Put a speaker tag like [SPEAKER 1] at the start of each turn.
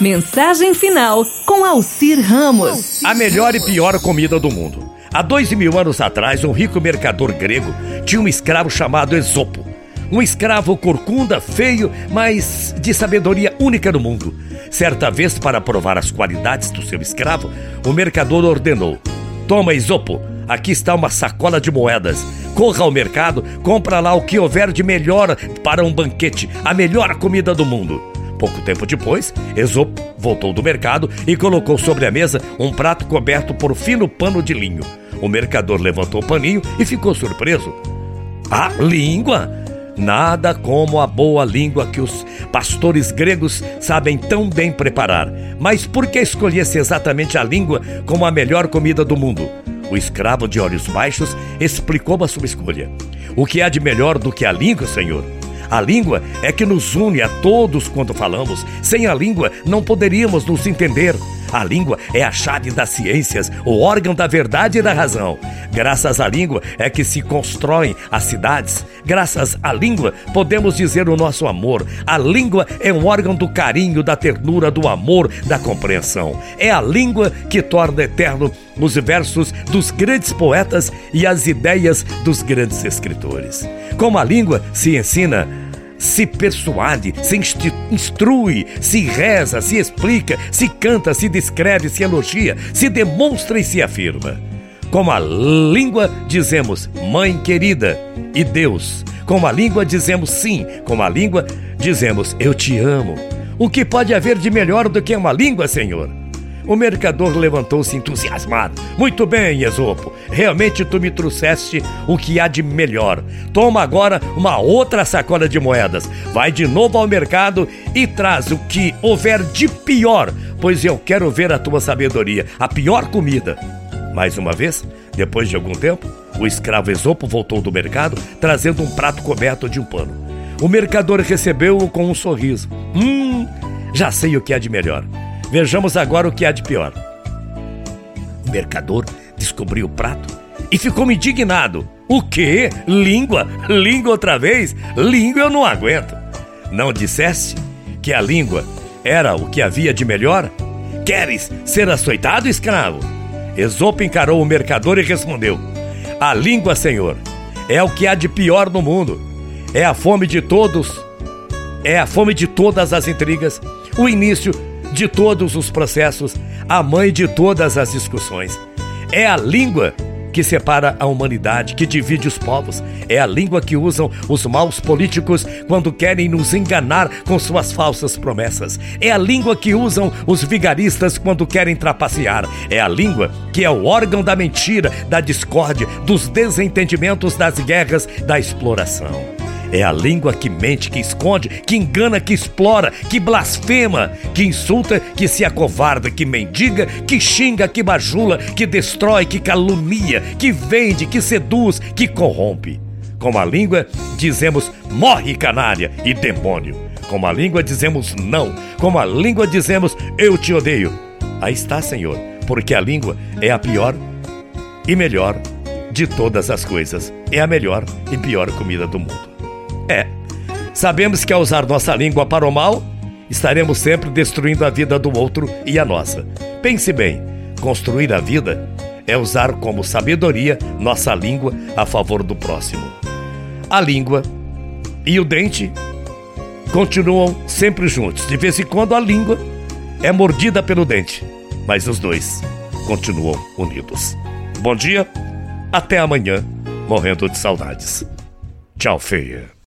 [SPEAKER 1] Mensagem final com Alcir Ramos.
[SPEAKER 2] A melhor e pior comida do mundo. Há dois mil anos atrás, um rico mercador grego tinha um escravo chamado Esopo. Um escravo corcunda, feio, mas de sabedoria única no mundo. Certa vez, para provar as qualidades do seu escravo, o mercador ordenou: Toma, Esopo, aqui está uma sacola de moedas. Corra ao mercado, compra lá o que houver de melhor para um banquete, a melhor comida do mundo. Pouco tempo depois, Esopo voltou do mercado e colocou sobre a mesa um prato coberto por fino pano de linho. O mercador levantou o paninho e ficou surpreso. A língua! Nada como a boa língua que os pastores gregos sabem tão bem preparar. Mas por que escolhesse exatamente a língua como a melhor comida do mundo? O escravo de olhos baixos explicou a sua escolha. O que há de melhor do que a língua, senhor? A língua é que nos une a todos quando falamos. Sem a língua, não poderíamos nos entender. A língua é a chave das ciências, o órgão da verdade e da razão. Graças à língua é que se constroem as cidades. Graças à língua podemos dizer o nosso amor. A língua é um órgão do carinho, da ternura, do amor, da compreensão. É a língua que torna eterno os versos dos grandes poetas e as ideias dos grandes escritores. Como a língua se ensina se persuade, se instrui, se reza, se explica, se canta, se descreve, se elogia, se demonstra e se afirma. Com a língua dizemos mãe querida e Deus. Com a língua dizemos sim, com a língua dizemos eu te amo. O que pode haver de melhor do que uma língua, Senhor? O mercador levantou-se entusiasmado. Muito bem, Esopo. Realmente tu me trouxeste o que há de melhor. Toma agora uma outra sacola de moedas. Vai de novo ao mercado e traz o que houver de pior, pois eu quero ver a tua sabedoria, a pior comida. Mais uma vez, depois de algum tempo, o escravo Esopo voltou do mercado trazendo um prato coberto de um pano. O mercador recebeu-o com um sorriso. Hum, já sei o que há de melhor. Vejamos agora o que há de pior. O mercador descobriu o prato e ficou indignado. O quê? Língua? Língua outra vez? Língua eu não aguento. Não disseste que a língua era o que havia de melhor? Queres ser açoitado, escravo? Esopo encarou o mercador e respondeu: A língua, senhor, é o que há de pior no mundo. É a fome de todos. É a fome de todas as intrigas. O início de todos os processos, a mãe de todas as discussões. É a língua que separa a humanidade, que divide os povos. É a língua que usam os maus políticos quando querem nos enganar com suas falsas promessas. É a língua que usam os vigaristas quando querem trapacear. É a língua que é o órgão da mentira, da discórdia, dos desentendimentos, das guerras, da exploração. É a língua que mente, que esconde, que engana, que explora, que blasfema, que insulta, que se acovarda, que mendiga, que xinga, que bajula, que destrói, que calunia, que vende, que seduz, que corrompe. Com a língua dizemos morre canalha e demônio. Com a língua dizemos não. Com a língua dizemos eu te odeio. Aí está, Senhor, porque a língua é a pior e melhor de todas as coisas. É a melhor e pior comida do mundo. É. Sabemos que ao usar nossa língua para o mal, estaremos sempre destruindo a vida do outro e a nossa. Pense bem: construir a vida é usar como sabedoria nossa língua a favor do próximo. A língua e o dente continuam sempre juntos. De vez em quando a língua é mordida pelo dente, mas os dois continuam unidos. Bom dia, até amanhã, morrendo de saudades. Tchau, feia.